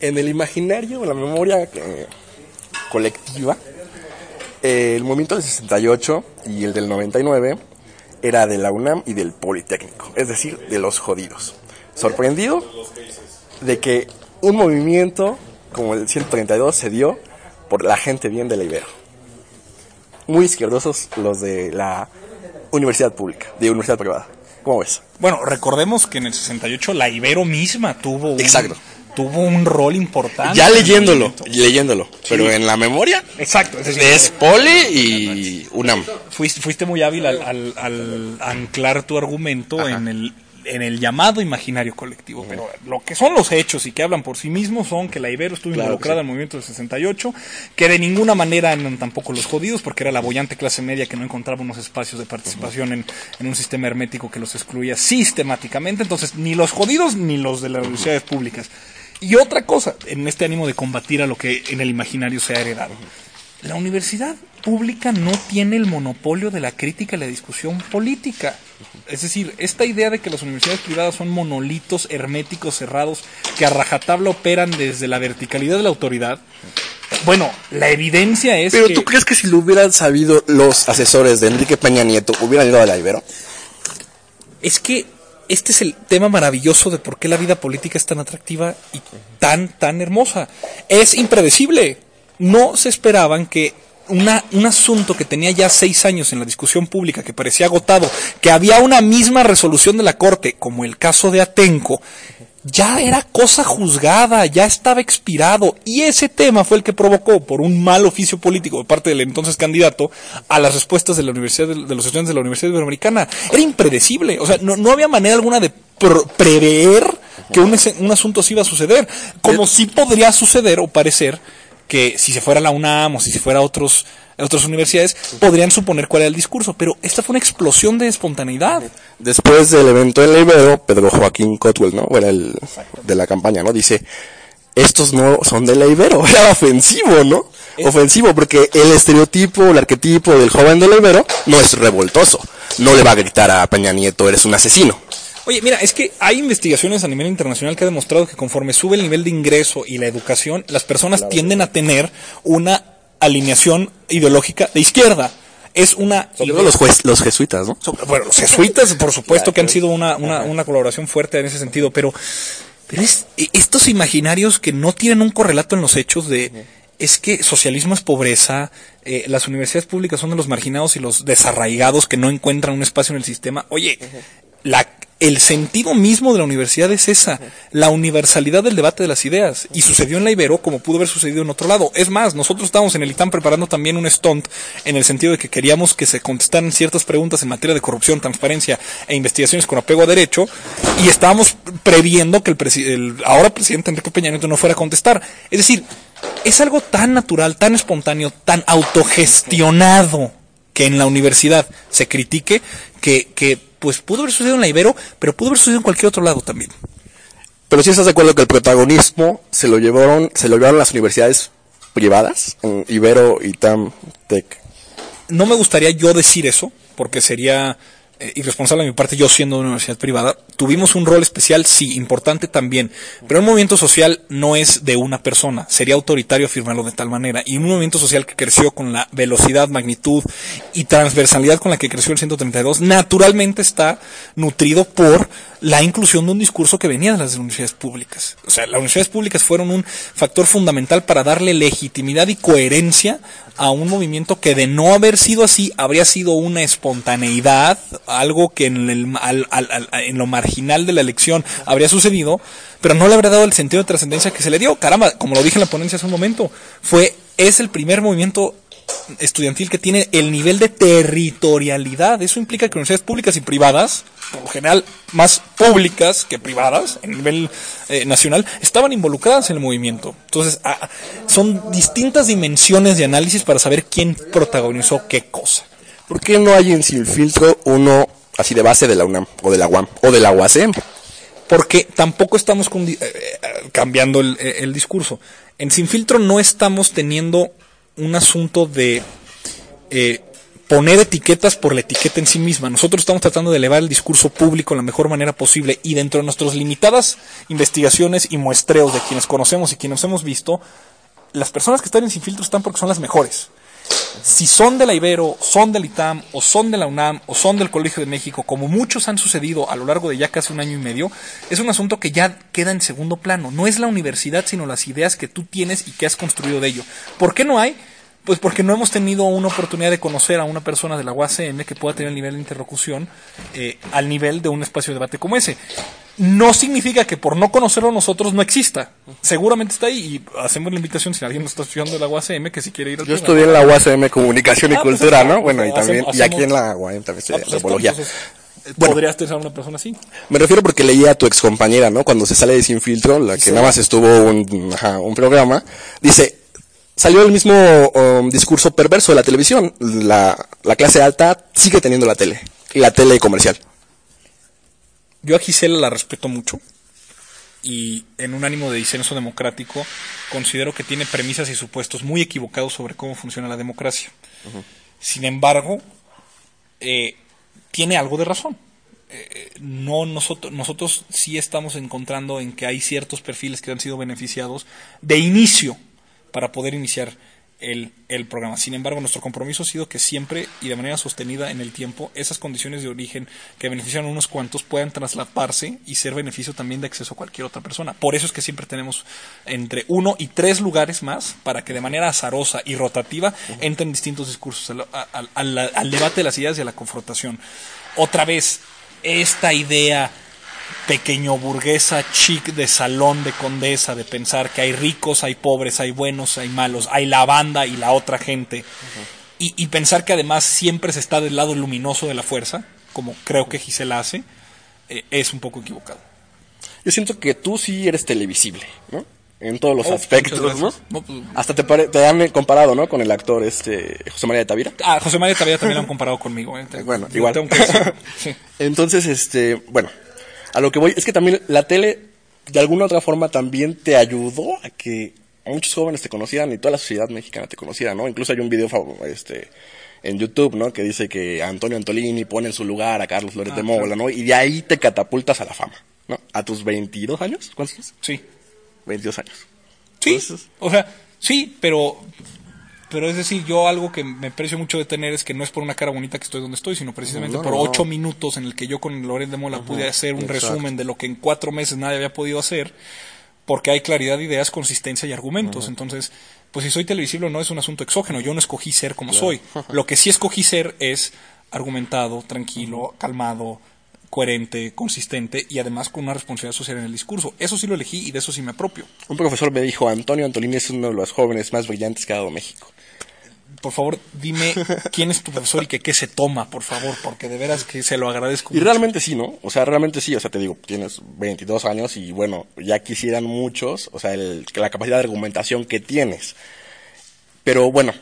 en el imaginario, en la memoria eh, colectiva, eh, el movimiento del 68 y el del 99 era de la UNAM y del Politécnico, es decir, de los jodidos. Sorprendido de que un movimiento como el 132 se dio por la gente bien de la Ibero. Muy izquierdosos los de la universidad pública, de universidad privada. ¿Cómo ves? Bueno, recordemos que en el 68 la Ibero misma tuvo un, Exacto. Tuvo un rol importante. Ya leyéndolo, leyéndolo. Pero en la memoria Exacto, es Poli y UNAM. fuiste, fuiste muy hábil al, al- al anclar tu argumento en el, en el llamado imaginario colectivo, pero lo que son los hechos y que hablan por sí mismos son que la Ibero estuvo Claro involucrada sí. en el movimiento del 68, que de ninguna manera eran tampoco los jodidos, porque era la bollante clase media que no encontraba unos espacios de participación en, en un sistema hermético que los excluía sistemáticamente, entonces ni los jodidos ni los de las universidades públicas. Y otra cosa, en este ánimo de combatir a lo que en el imaginario se ha heredado. La universidad pública no tiene el monopolio de la crítica y la discusión política. Es decir, esta idea de que las universidades privadas son monolitos herméticos cerrados que a rajatabla operan desde la verticalidad de la autoridad. Bueno, la evidencia es Pero que ¿tú crees que si lo hubieran sabido los asesores de Enrique Peña Nieto, hubieran ido a la Ibero? es que este es el tema maravilloso de por qué la vida política es tan atractiva y tan, tan hermosa. Es impredecible. No se esperaban que una, un asunto que tenía ya seis años en la discusión pública, que parecía agotado, que había una misma resolución de la Corte, como el caso de Atenco, ya era cosa juzgada, ya estaba expirado, y ese tema fue el que provocó, por un mal oficio político de parte del entonces candidato, a las respuestas de la Universidad de, de los estudiantes de la Universidad Iberoamericana. Era impredecible, o sea, no, no había manera alguna de prever que un, ese- un asunto así iba a suceder, como sí podría suceder o parecer que si se fuera la UNAM o si se fuera a otros a otras universidades, podrían suponer cuál era el discurso, pero esta fue una explosión de espontaneidad. Después del evento en la Ibero, Pedro Joaquín Cotwell, ¿no? Era el de la campaña, ¿no? Dice, estos no son de la Ibero. Era ofensivo, ¿no? Ofensivo, porque el estereotipo, el arquetipo del joven de la Ibero no es revoltoso. No le va a gritar a Peña Nieto, eres un asesino. Oye, mira, es que hay investigaciones a nivel internacional que ha demostrado que conforme sube el nivel de ingreso y la educación, las personas tienden a tener una alineación ideológica de izquierda. Es una Sobre todo los, juez- los jesuitas, ¿no? Bueno, los jesuitas, por supuesto, que han sido una, una, una colaboración fuerte en ese sentido, pero, pero es, estos imaginarios que no tienen un correlato en los hechos de, es que socialismo es pobreza, eh, las universidades públicas son de los marginados y los desarraigados que no encuentran un espacio en el sistema. Oye, la, el sentido mismo de la universidad es esa, la universalidad del debate de las ideas. Y sucedió en la Ibero como pudo haber sucedido en otro lado. Es más, nosotros estábamos en el ITAM preparando también un stunt en el sentido de que queríamos que se contestaran ciertas preguntas en materia de corrupción, transparencia e investigaciones con apego a derecho. Y estábamos previendo que el, presi- el ahora presidente Enrique Peña Nieto no fuera a contestar. Es decir, es algo tan natural, tan espontáneo, tan autogestionado que en la universidad se critique que, que pues pudo haber sucedido en la Ibero, pero pudo haber sucedido en cualquier otro lado también. Pero si estás de acuerdo que el protagonismo se lo llevaron, se lo llevaron las universidades privadas, en Ibero, ITAM, TEC. No me gustaría yo decir eso, porque sería eh, irresponsable de mi parte yo siendo una universidad privada. Tuvimos un rol especial, sí, importante también, pero un movimiento social no es de una persona, sería autoritario afirmarlo de tal manera. Y un movimiento social que creció con la velocidad, magnitud y transversalidad con la que creció el 132, naturalmente está nutrido por la inclusión de un discurso que venía de las universidades públicas. O sea, las universidades públicas fueron un factor fundamental para darle legitimidad y coherencia a un movimiento que de no haber sido así habría sido una espontaneidad, algo que en, el, al- al- en lo marginal de la elección habría sucedido, pero no le habría dado el sentido de trascendencia que se le dio. Caramba, como lo dije en la ponencia hace un momento, fue es el primer movimiento estudiantil que tiene el nivel de territorialidad. Eso implica que universidades públicas y privadas, por lo general más públicas que privadas, en nivel eh, nacional, estaban involucradas en el movimiento. Entonces, a- a- son distintas dimensiones de análisis para saber quién protagonizó qué cosa. ¿Por qué no hay en Sin Filtro uno así de base de la UNAM, o de la UAM, o de la UACM? porque tampoco estamos eh, eh, cambiando el, eh, el discurso. En Sin Filtro no estamos teniendo un asunto de eh, poner etiquetas por la etiqueta en sí misma. Nosotros estamos tratando de elevar el discurso público de la mejor manera posible y dentro de nuestras limitadas investigaciones y muestreos de quienes conocemos y quienes hemos visto, las personas que están en Sin Filtro están porque son las mejores. Si son de la Ibero, son del ITAM, o son de la UNAM, o son del Colegio de México, como muchos han sucedido a lo largo de ya casi un año y medio, es un asunto que ya queda en segundo plano. No es la universidad, sino las ideas que tú tienes y que has construido de ello. ¿Por qué no hay? Pues porque no hemos tenido una oportunidad de conocer a una persona de la UACM que pueda tener el nivel de interlocución eh, al nivel de un espacio de debate como ese. No significa que por no conocerlo nosotros no exista. Seguramente está ahí y hacemos la invitación si alguien nos está estudiando de la UACM que si quiere ir al Yo tema. estudié en la UACM Comunicación y Ah, pues Cultura. ¿no? Bueno, y Hacemos- también, y aquí en la UAM también se Ah, pues entonces, eh, Bueno. ¿Podrías una persona así? Me refiero porque leía a tu excompañera, ¿no? Cuando se sale de Sin Filtro, la que Sí. nada más estuvo un, ajá, un programa, dice, salió el mismo um, discurso perverso de la televisión. La, la clase alta sigue teniendo la tele, y la tele comercial. Yo a Gisela la respeto mucho y en un ánimo de disenso democrático considero que tiene premisas y supuestos muy equivocados sobre cómo funciona la democracia. Sin embargo, eh, tiene algo de razón. Eh, no nosotros nosotros sí estamos encontrando en que hay ciertos perfiles que han sido beneficiados de inicio para poder iniciar el, el programa. Sin embargo, nuestro compromiso ha sido que siempre y de manera sostenida en el tiempo esas condiciones de origen que benefician a unos cuantos puedan traslaparse y ser beneficio también de acceso a cualquier otra persona. Por eso es que siempre tenemos entre uno y tres lugares más para que de manera azarosa y rotativa entren distintos discursos al, al- al- al debate de las ideas y a la confrontación. Otra vez, esta idea pequeño burguesa chic de salón de condesa, de pensar que hay ricos, hay pobres, hay buenos, hay malos, hay la banda y la otra gente. y, y pensar que además siempre se está del lado luminoso de la fuerza, como creo que Gisela hace, eh, es un poco equivocado. Yo siento que tú sí eres televisible, ¿no? En todos los Oh, aspectos, ¿no? pues- Hasta te, pare- te han comparado, ¿no? Con el actor este José María de Tavira. Ah, José María Tavera también lo han comparado conmigo. ¿eh? Te- Bueno, igual. tengo que. Sí. Entonces, este, bueno, a lo que voy es que también la tele, de alguna u otra forma, también te ayudó a que muchos jóvenes te conocieran y toda la sociedad mexicana te conociera, ¿no? Incluso hay un video este, en YouTube, ¿no? Que dice que Antonio Antolini pone en su lugar a Carlos Ah, de Mola, ¿no? Y de ahí te catapultas a la fama, ¿no? A tus 22 años, ¿cuántos? Sí. 22 años. Sí, Entonces- o sea, sí, pero, pero es decir, yo algo que me aprecio mucho de tener es que no es por una cara bonita que estoy donde estoy, sino precisamente No, por ocho no. minutos en el que yo con Loret de Mola pude hacer un exacto. resumen de lo que en cuatro meses nadie había podido hacer, porque hay claridad de ideas, consistencia y argumentos. Entonces, pues si soy televisible o no es un asunto exógeno, yo no escogí ser como soy. Lo que sí escogí ser es argumentado, tranquilo, calmado, coherente, consistente y además con una responsabilidad social en el discurso. Eso sí lo elegí y de eso sí me apropio. Un profesor me dijo, Antonio Antolini es uno de los jóvenes más brillantes que ha dado México. Por favor, dime quién es tu profesor y que qué se toma, por favor, porque de veras que se lo agradezco. Y mucho. realmente sí, ¿no? O sea, realmente sí, o sea, te digo, tienes 22 años y bueno, ya quisieran muchos, o sea, el- la capacidad de argumentación que tienes. Pero bueno,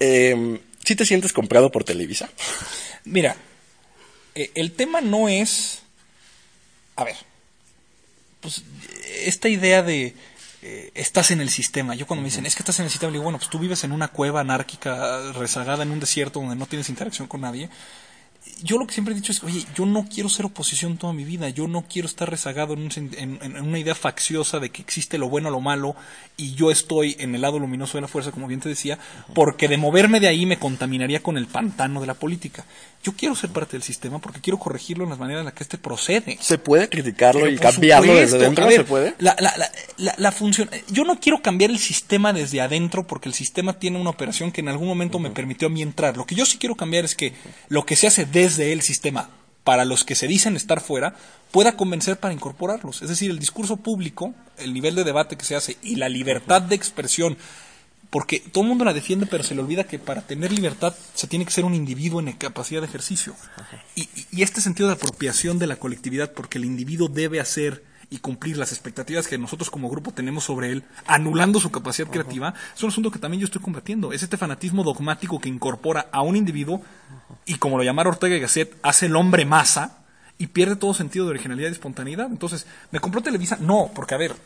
eh, ¿sí te sientes comprado por Televisa? Mira, eh, el tema no es. A ver, pues esta idea de. Eh, estás en el sistema. Yo cuando me dicen, es que estás en el sistema, le digo, bueno, pues tú vives en una cueva anárquica, rezagada en un desierto donde no tienes interacción con nadie. Yo lo que siempre he dicho es, oye, yo no quiero ser oposición toda mi vida, yo no quiero estar rezagado en, un en- en una idea facciosa de que existe lo bueno o lo malo y yo estoy en el lado luminoso de la fuerza, como bien te decía, porque de moverme de ahí me contaminaría con el pantano de la política. Yo quiero ser parte del sistema porque quiero corregirlo en las maneras en las que este procede. ¿Se puede criticarlo Pero y cambiarlo supuesto, desde dentro? ver, ¿Se puede? La, la, la, la- la función. Yo no quiero cambiar el sistema desde adentro porque el sistema tiene una operación que en algún momento me permitió a mí entrar. Lo que yo sí quiero cambiar es que lo que se hace desde el sistema para los que se dicen estar fuera pueda convencer para incorporarlos. Es decir, el discurso público, el nivel de debate que se hace y la libertad de expresión porque todo el mundo la defiende, pero se le olvida que para tener libertad se tiene que ser un individuo en capacidad de ejercicio. Y- y este sentido de apropiación de la colectividad, porque el individuo debe hacer y cumplir las expectativas que nosotros como grupo tenemos sobre él, anulando su capacidad creativa, es un asunto que también yo estoy combatiendo. Es este fanatismo dogmático que incorpora a un individuo y, como lo llamara Ortega y Gasset, hace el hombre masa y pierde todo sentido de originalidad y espontaneidad. Entonces, ¿me compró Televisa? No, porque a ver,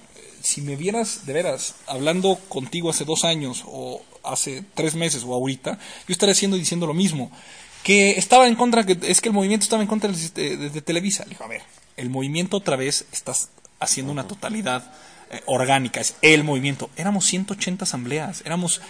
si me vieras de veras hablando contigo hace dos años o hace tres meses o ahorita, yo estaría haciendo y diciendo lo mismo. Que estaba en contra, que es que el movimiento estaba en contra de, Televisa. Le dijo, a ver, el movimiento otra vez estás haciendo una totalidad eh, orgánica, es el movimiento. Éramos 180 asambleas, éramos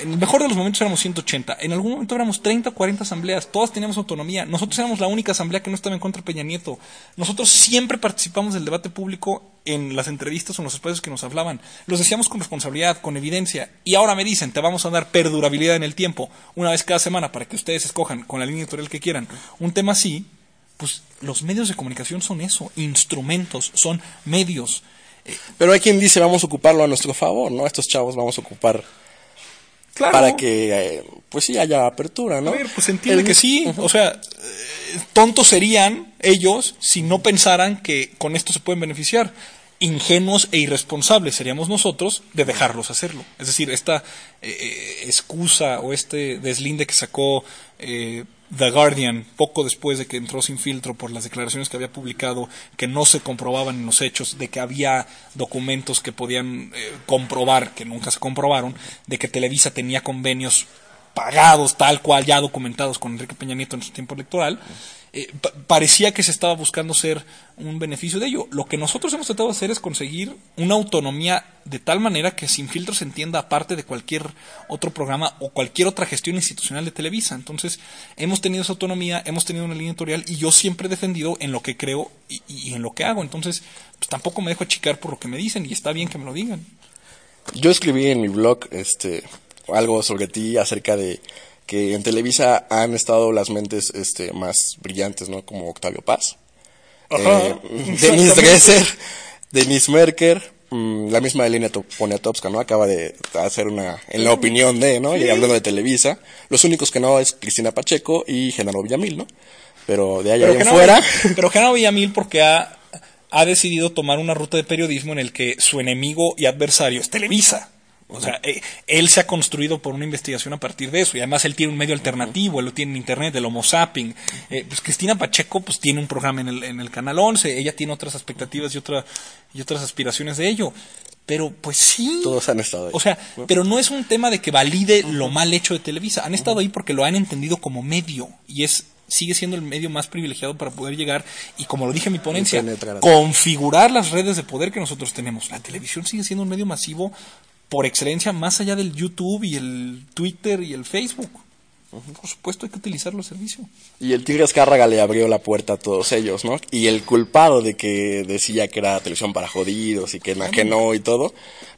en el mejor de los momentos éramos 180. En algún momento éramos 30 o 40 asambleas. Todas teníamos autonomía. Nosotros éramos la única asamblea que no estaba en contra de Peña Nieto. Nosotros siempre participamos del debate público en las entrevistas o en los espacios que nos hablaban. Los decíamos con responsabilidad, con evidencia. Y ahora me dicen, te vamos a dar perdurabilidad en el tiempo, una vez cada semana, para que ustedes escojan con la línea editorial que quieran un tema así. Pues los medios de comunicación son eso, instrumentos, son medios. Pero hay quien dice, vamos a ocuparlo a nuestro favor, ¿no? Estos chavos vamos a ocupar para que, eh, pues sí, haya apertura, ¿no? A ver, pues entiende que sí. O sea, eh, tontos serían ellos si no pensaran que con esto se pueden beneficiar. Ingenuos e irresponsables seríamos nosotros de dejarlos hacerlo. Es decir, esta eh, excusa o este deslinde que sacó The Guardian, poco después de que entró sin filtro por las declaraciones que había publicado, que no se comprobaban en los hechos, de que había documentos que podían eh, comprobar, que nunca se comprobaron, de que Televisa tenía convenios pagados tal cual, ya documentados con Enrique Peña Nieto en su tiempo electoral, eh, parecía que se estaba buscando ser un beneficio de ello. Lo que nosotros hemos tratado de hacer es conseguir una autonomía de tal manera que sin filtro se entienda aparte de cualquier otro programa o cualquier otra gestión institucional de Televisa. Entonces, hemos tenido esa autonomía, hemos tenido una línea editorial y yo siempre he defendido en lo que creo y, en lo que hago. Entonces, pues tampoco me dejo achicar por lo que me dicen y está bien que me lo digan. Yo escribí en mi blog este algo sobre ti acerca de que en Televisa han estado las mentes este, más brillantes, ¿no? Como Octavio Paz, eh, Denis Dresser, Denis Merker, mm, la misma Elena Poniatowska, ¿no? Acaba de hacer una, en la opinión de, ¿no? Y hablando de Televisa, los únicos que no es Cristina Pacheco y Genaro Villamil, ¿no? Pero de allá en fuera. Pero Genaro Villamil porque ha, ha decidido tomar una ruta de periodismo en el que su enemigo y adversario es Televisa. O sea, eh, él se ha construido por una investigación a partir de eso y además él tiene un medio alternativo, él lo tiene en internet, el Homo Zapping. Eh, pues Cristina Pacheco pues tiene un programa en el, en el Canal 11, ella tiene otras expectativas y, otra, y otras aspiraciones de ello. Pero pues sí. Todos han estado ahí. O sea, pero no es un tema de que valide lo mal hecho de Televisa. Han estado ahí porque lo han entendido como medio y es sigue siendo el medio más privilegiado para poder llegar y como lo dije en mi ponencia, configurar las redes de poder que nosotros tenemos. La televisión sigue siendo un medio masivo por excelencia más allá del YouTube y el Twitter y el Facebook. Por supuesto hay que utilizar los servicios. Y el Tigre Escárraga le abrió la puerta a todos ellos, ¿no? Y el culpado de que decía que era televisión para jodidos y que, que no y todo,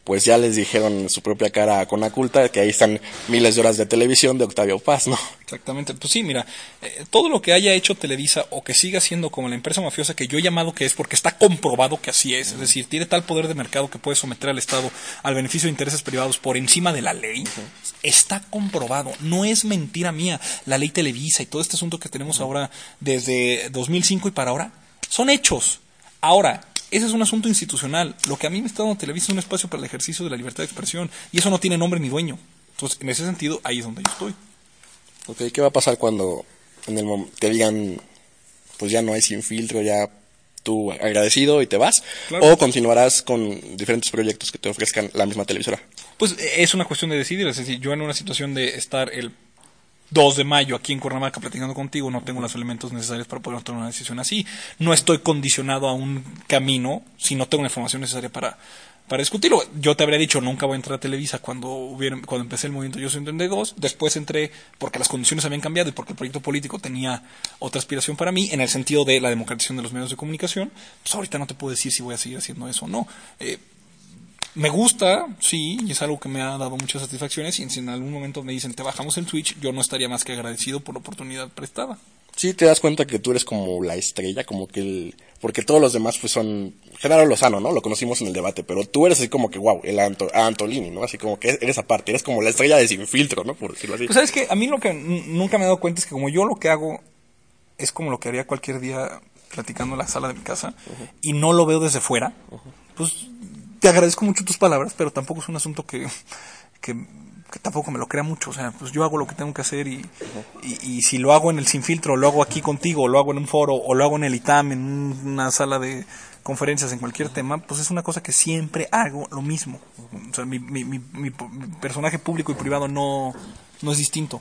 pues ya les dijeron en su propia cara con la culta que ahí están miles de horas de televisión de Octavio Paz, ¿no? Exactamente. Pues sí, mira, eh, todo lo que haya hecho Televisa o que siga siendo como la empresa mafiosa que yo he llamado que es porque está comprobado que así es, es decir, tiene tal poder de mercado que puede someter al Estado al beneficio de intereses privados por encima de la ley, está comprobado, no es mentira mía. La ley Televisa y todo este asunto que tenemos ahora desde 2005 y para ahora son hechos. Ahora, ese es un asunto institucional. Lo que a mí me está dando Televisa es un espacio para el ejercicio de la libertad de expresión y eso no tiene nombre ni dueño. Entonces, en ese sentido, ahí es donde yo estoy. Ok, ¿qué va a pasar cuando en el te digan, pues ya no hay sin filtro, ya tú agradecido y te vas? ¿O continuarás con diferentes proyectos que te ofrezcan la misma televisora? Pues es una cuestión de decidir. Es decir, yo en una situación de estar el 2 de mayo aquí en Cuernavaca platicando contigo, no tengo los elementos necesarios para poder tomar una decisión así. No estoy condicionado a un camino si no tengo la información necesaria para, para discutirlo. Yo te habría dicho, nunca voy a entrar a Televisa cuando, hubiera, cuando empecé el movimiento Yo soy 32. Después entré porque las condiciones habían cambiado y porque el proyecto político tenía otra aspiración para mí, en el sentido de la democratización de los medios de comunicación. Pues ahorita no te puedo decir si voy a seguir haciendo eso o no. Eh, me gusta, sí, y es algo que me ha dado muchas satisfacciones. Y si en algún momento me dicen te bajamos el Twitch, yo no estaría más que agradecido por la oportunidad prestada. Sí, te das cuenta que tú eres como la estrella, como que el. Porque todos los demás pues son. Genaro Lozano, ¿no? Lo conocimos en el debate, pero tú eres así como que, wow, el Antolini, ¿no? Así como que eres aparte, eres como la estrella de sin filtro, ¿no? Por decirlo así. Pues sabes que a mí lo que nunca me he dado cuenta es que como yo lo que hago es como lo que haría cualquier día platicando en la sala de mi casa y no lo veo desde fuera, pues te agradezco mucho tus palabras, pero tampoco es un asunto que, que, tampoco me lo crea mucho, o sea, pues yo hago lo que tengo que hacer y, y, si lo hago en el Sin Filtro, lo hago aquí contigo, lo hago en un foro, o lo hago en el ITAM, en un- una sala de conferencias, en cualquier tema, pues es una cosa que siempre hago lo mismo. O sea, mi, mi, mi, mi- mi personaje público y privado no, no es distinto.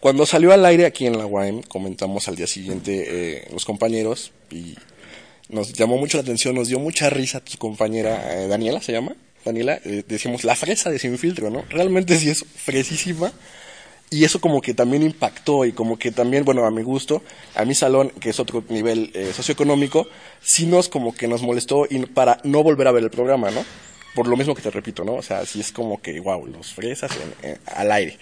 Cuando salió al aire aquí en la UAM, comentamos al día siguiente eh, los compañeros y nos llamó mucho la atención, nos dio mucha risa tu compañera eh, Daniela, ¿se llama? Daniela, eh, decimos la fresa de Sin Filtro, ¿no? Realmente sí es fresísima y eso como que también impactó y como que también, bueno, a mi gusto, a mi salón, que es otro nivel eh, socioeconómico, sí nos como que nos molestó y para no volver a ver el programa, ¿no? Por lo mismo que te repito, ¿no? O sea, sí es como que, wow, los fresas al aire.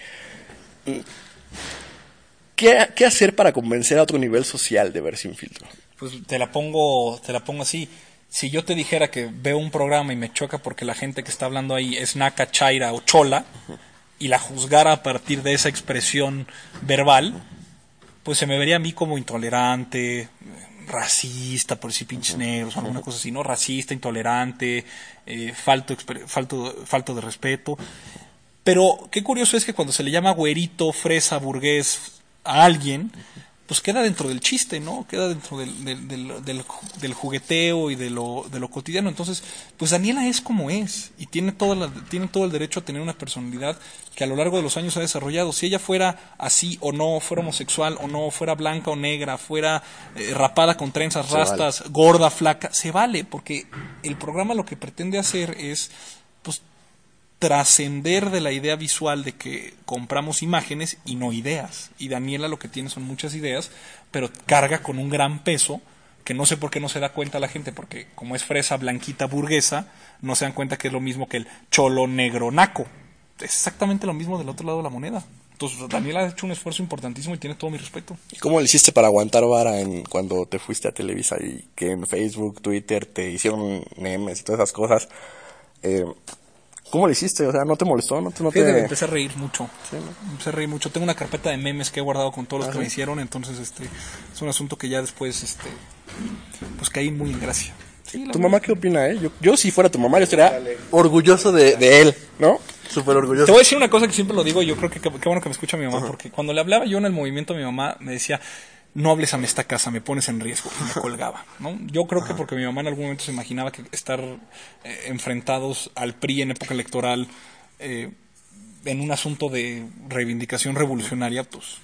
¿Qué, ¿Qué hacer para convencer a otro nivel social de ver sin filtro? Pues te la pongo, te la pongo así. Si yo te dijera que veo un programa y me choca porque la gente que está hablando ahí es naca, chaira o chola, y la juzgara a partir de esa expresión verbal, pues se me vería a mí como intolerante, racista, por decir pinches negros, o alguna cosa así, ¿no? Racista, intolerante, eh, falto, falto, falto de respeto. Pero qué curioso es que cuando se le llama güerito, fresa, burgués a alguien, pues queda dentro del chiste, ¿no? Queda dentro del, del, del, del ju- del jugueteo y de lo, de lo cotidiano. Entonces, pues Daniela es como es y tiene, toda la- tiene todo el derecho a tener una personalidad que a lo largo de los años ha desarrollado. Si ella fuera así o no, fuera homosexual o no, fuera blanca o negra, fuera eh, rapada con trenzas, vale. rastas, gorda, flaca, se vale, porque el programa lo que pretende hacer es, trascender de la idea visual de que compramos imágenes y no ideas. Y Daniela lo que tiene son muchas ideas, pero carga con un gran peso que no sé por qué no se da cuenta la gente, porque como es fresa, blanquita, burguesa, no se dan cuenta que es lo mismo que el cholo negro naco. Es exactamente lo mismo del otro lado de la moneda. Entonces Daniela ha hecho un esfuerzo importantísimo y tiene todo mi respeto. ¿Y cómo le hiciste para aguantar vara en, cuando te fuiste a Televisa y que en Facebook, Twitter te hicieron memes y todas esas cosas? Eh, ¿Cómo le hiciste? O sea, ¿no te molestó? ¿No te, no te- Fíjate empecé a reír mucho. Empecé a reír mucho. Tengo una carpeta de memes que he guardado con todos los que me hicieron, entonces este es un asunto que ya después este pues caí muy en gracia. Sí, ¿Tu mamá qué opina, eh? Yo, yo si fuera tu mamá, yo estaría orgulloso de, de él, ¿no? Súper orgulloso. Te voy a decir una cosa que siempre lo digo, yo creo que qué qué bueno que me escucha mi mamá, porque cuando le hablaba yo en el movimiento, mi mamá me decía, no hables a esta casa, me pones en riesgo, y me colgaba, ¿no? Yo creo que porque mi mamá en algún momento se imaginaba que estar eh, enfrentados al PRI en época electoral, eh, en un asunto de reivindicación revolucionaria, pues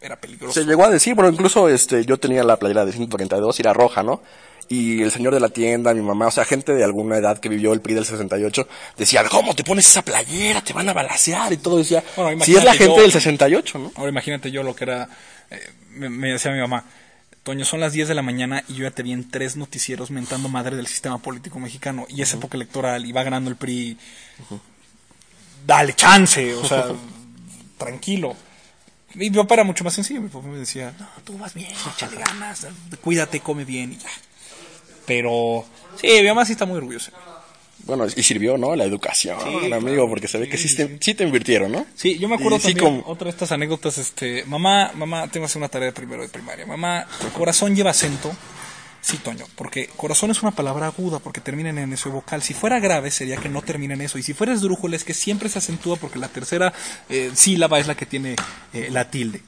era peligroso. Se llegó a decir, bueno, incluso este, yo tenía la playera de 132 y era roja, ¿no? Y el señor de la tienda, mi mamá, o sea, gente de alguna edad que vivió el PRI del 68, decía, ¿cómo te pones esa playera? Te van a balasear y todo. Decía, Bueno, si es la gente yo- del 68, ¿no? Ahora imagínate yo lo que era, eh, me, me decía mi mamá, Toño, son las 10 de la mañana y yo ya te vi en tres noticieros mentando madre del sistema político mexicano y es época electoral y va ganando el PRI. Dale chance, o sea, tranquilo. Y mi papá era mucho más sencillo, mi papá me decía, no, tú vas bien, échale ganas, cuídate, come bien y ya. Pero, sí, mi mamá sí está muy orgullosa. Bueno, y sirvió, ¿no? La educación, claro. amigo, porque se ve que sí, te, sí te invirtieron, ¿no? Sí, yo me acuerdo Y sí, también como- otra de estas anécdotas, este, mamá, mamá, tengo que hacer una tarea de primero de primaria. Mamá, corazón lleva acento. Sí, Toño, porque corazón es una palabra aguda porque termina en eso vocal. Si fuera grave sería que no termina en eso. Y si fuera esdrújula es que siempre se acentúa porque la tercera eh, sílaba es la que tiene eh, la tilde.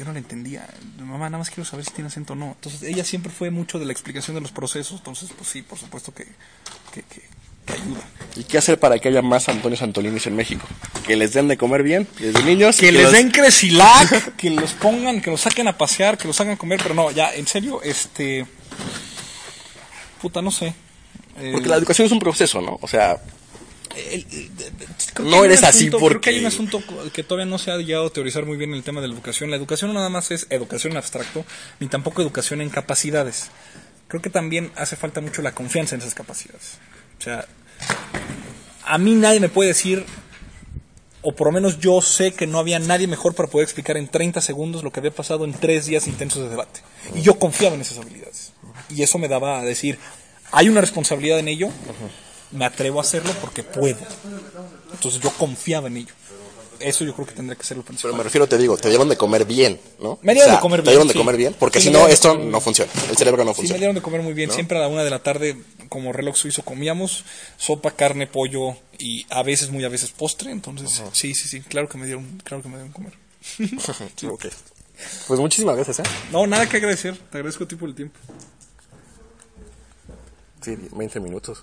Yo no le entendía. Mamá, nada más quiero saber si tiene acento o no. Entonces, ella siempre fue mucho de la explicación de los procesos. Entonces, pues sí, por supuesto que, que, que- que ayuda. ¿Y qué hacer para que haya más Antonio Santolinis en México? Que les den de comer bien, desde niños. que les los- den cresilac, que los pongan, que los saquen a pasear, que los hagan comer, pero no, ya, en serio, este. Puta, no sé. Eh, Porque la educación es un proceso, ¿no? O sea, el- el- creo No eres así asunto- Creo que porque- hay un asunto que todavía no se ha llegado a teorizar muy bien en el tema de la educación. La educación no nada más es educación en abstracto, ni tampoco educación en capacidades. Creo que también hace falta mucho la confianza en esas capacidades. O sea, a mí nadie me puede decir, o por lo menos yo sé que no había nadie mejor para poder explicar en 30 segundos lo que había pasado en tres días intensos de debate. Y yo confiaba en esas habilidades. Y eso me daba a decir, hay una responsabilidad en ello, me atrevo a hacerlo porque puedo. Entonces yo confiaba en ello. Eso yo creo que tendría que ser lo Pero principal. me refiero, te digo, te dieron de comer bien, ¿no? Me dieron O sea, de comer Te dieron bien, de sí. comer bien, porque Sí, si no, esto bien. no funciona. El cerebro no Sí, me funciona. dieron de comer muy bien. Siempre a la una de la tarde, como reloj suizo, comíamos sopa, carne, pollo y a veces, muy a veces, postre. Entonces, sí, sí, sí, claro que me dieron, claro que me dieron comer. Ok. Pues muchísimas gracias, ¿eh? No, nada que agradecer. Te agradezco tipo el tiempo. Sí, 20 minutos.